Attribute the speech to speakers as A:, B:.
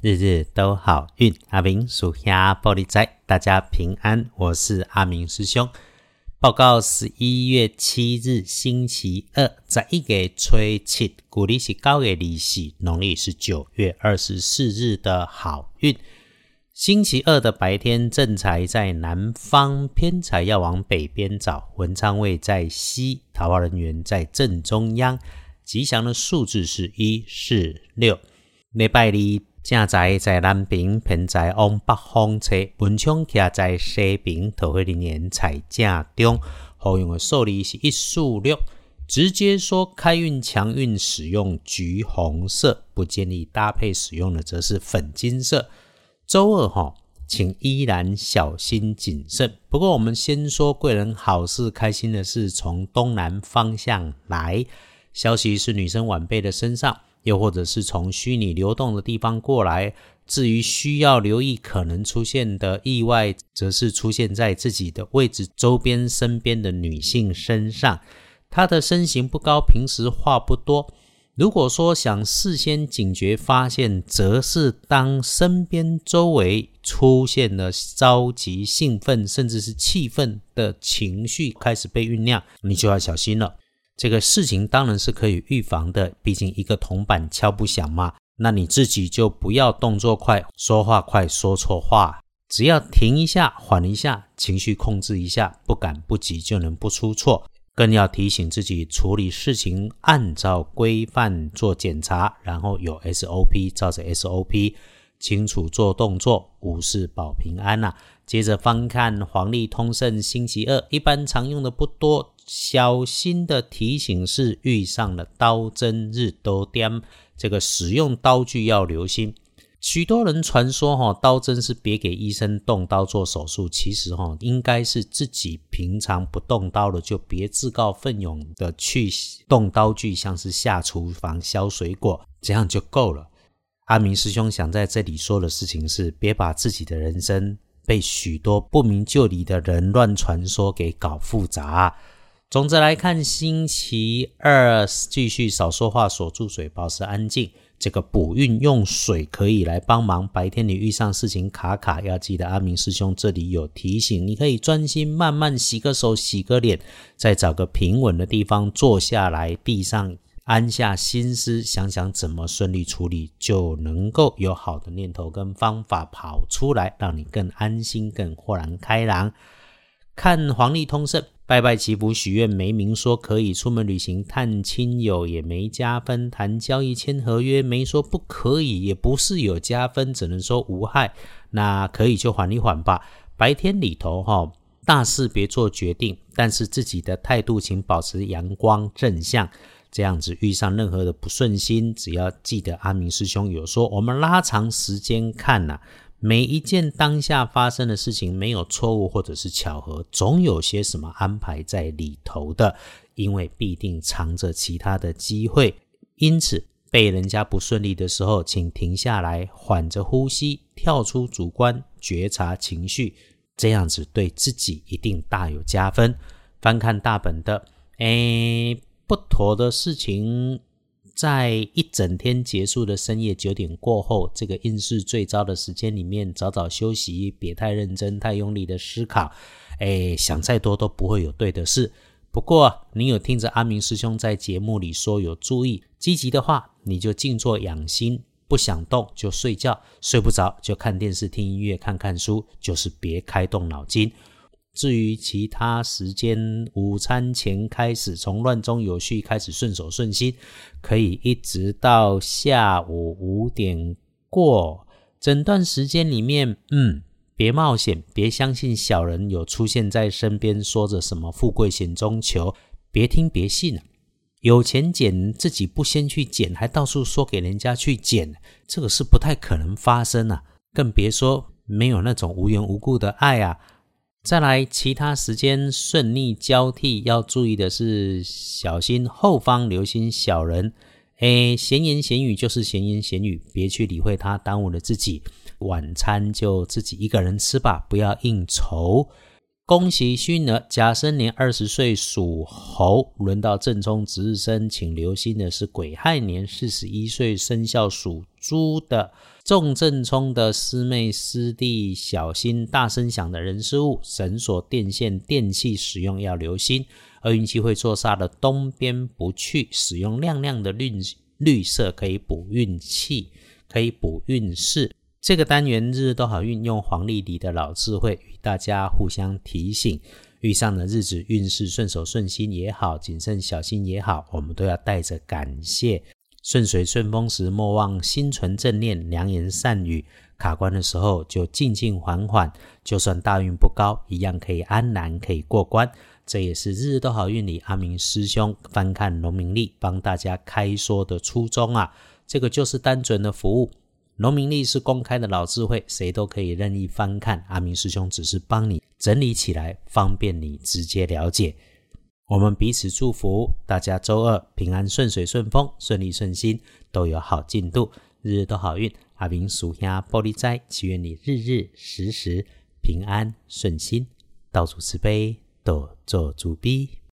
A: 日日都好运，阿明属下玻璃仔，大家平安。我是阿明师兄。报告十一月七日星期二，在一个吹气，古历是高月利息，农历是九月二十四日的好运。星期二的白天，正财在南方，偏财要往北边找。文昌位在西，桃花人员在正中央。吉祥的数字是一四六。礼拜二。正在在南边，偏在往北方吹。文昌徛在西边，桃花林年在正中。好用的数字是一四六。直接说开运强运，使用橘红色；不建议搭配使用的，则是粉金色。周二哈，请依然小心谨慎。不过我们先说贵人好事，开心的事从东南方向来，消息是女生晚辈的身上。又或者是从虚拟流动的地方过来，至于需要留意可能出现的意外，则是出现在自己的位置周边、身边的女性身上。她的身形不高，平时话不多。如果说想事先警觉发现，则是当身边周围出现了着急、兴奋，甚至是气愤的情绪开始被酝酿，你就要小心了。这个事情当然是可以预防的，毕竟一个铜板敲不响嘛。那你自己就不要动作快，说话快，说错话，只要停一下，缓一下，情绪控制一下，不赶不急就能不出错。更要提醒自己处理事情按照规范做检查，然后有 SOP，照着 SOP 清楚做动作，无事保平安呐。接着翻看黄历通胜星期二，一般常用的不多。小心的提醒是，遇上了刀针日多掂，这个使用刀具要留心。许多人传说哈，刀针是别给医生动刀做手术，其实哈，应该是自己平常不动刀的，就别自告奋勇的去动刀具，像是下厨房削水果，这样就够了。阿明师兄想在这里说的事情是，别把自己的人生被许多不明就里的人乱传说给搞复杂。总之来看，星期二继续少说话，锁住嘴，保持安静。这个补运用水可以来帮忙。白天你遇上事情卡卡，要记得阿明师兄这里有提醒，你可以专心慢慢洗个手、洗个脸，再找个平稳的地方坐下来，闭上，安下心思，想想怎么顺利处理，就能够有好的念头跟方法跑出来，让你更安心、更豁然开朗。看黄历通胜。拜拜祈福许愿没明说可以出门旅行探亲友也没加分，谈交易签合约没说不可以，也不是有加分，只能说无害。那可以就缓一缓吧。白天里头哈，大事别做决定，但是自己的态度请保持阳光正向，这样子遇上任何的不顺心，只要记得阿明师兄有说，我们拉长时间看呐。每一件当下发生的事情，没有错误或者是巧合，总有些什么安排在里头的，因为必定藏着其他的机会。因此，被人家不顺利的时候，请停下来，缓着呼吸，跳出主观，觉察情绪，这样子对自己一定大有加分。翻看大本的，哎，不妥的事情。在一整天结束的深夜九点过后，这个运势最糟的时间里面，早早休息，别太认真、太用力的思考。哎，想再多都不会有对的事。不过，你有听着阿明师兄在节目里说有注意，积极的话，你就静坐养心；不想动就睡觉，睡不着就看电视、听音乐、看看书，就是别开动脑筋。至于其他时间，午餐前开始，从乱中有序开始，顺手顺心，可以一直到下午五点过。整段时间里面，嗯，别冒险，别相信小人有出现在身边，说着什么富贵险中求，别听别信啊！有钱捡自己不先去捡，还到处说给人家去捡，这个是不太可能发生啊！更别说没有那种无缘无故的爱啊！再来，其他时间顺逆交替，要注意的是小心后方留心小人。哎，闲言闲语就是闲言闲语，别去理会他，耽误了自己。晚餐就自己一个人吃吧，不要应酬。恭喜虚呢，甲申年二十岁属猴，轮到正冲值日生，请留心的是癸亥年四十一岁生肖属猪的重正冲的师妹师弟，小心大声响的人事物，绳索、电线、电器使用要留心。而运气会坐煞的东边不去，使用亮亮的绿绿色可以补运气，可以补运势。这个单元日日都好运用黄历里的老智慧与大家互相提醒，遇上的日子运势顺手顺心也好，谨慎小心也好，我们都要带着感谢。顺水顺风时莫忘心存正念，良言善语；卡关的时候就静静缓缓，就算大运不高，一样可以安然可以过关。这也是日日都好运里阿明师兄翻看农民历帮大家开说的初衷啊！这个就是单纯的服务。农民历是公开的老智慧，谁都可以任意翻看。阿明师兄只是帮你整理起来，方便你直接了解。我们彼此祝福，大家周二平安顺水顺风，顺利顺心，都有好进度，日日都好运。阿明属下玻璃斋，祈愿你日日时时平安顺心，道主慈悲，多做主逼。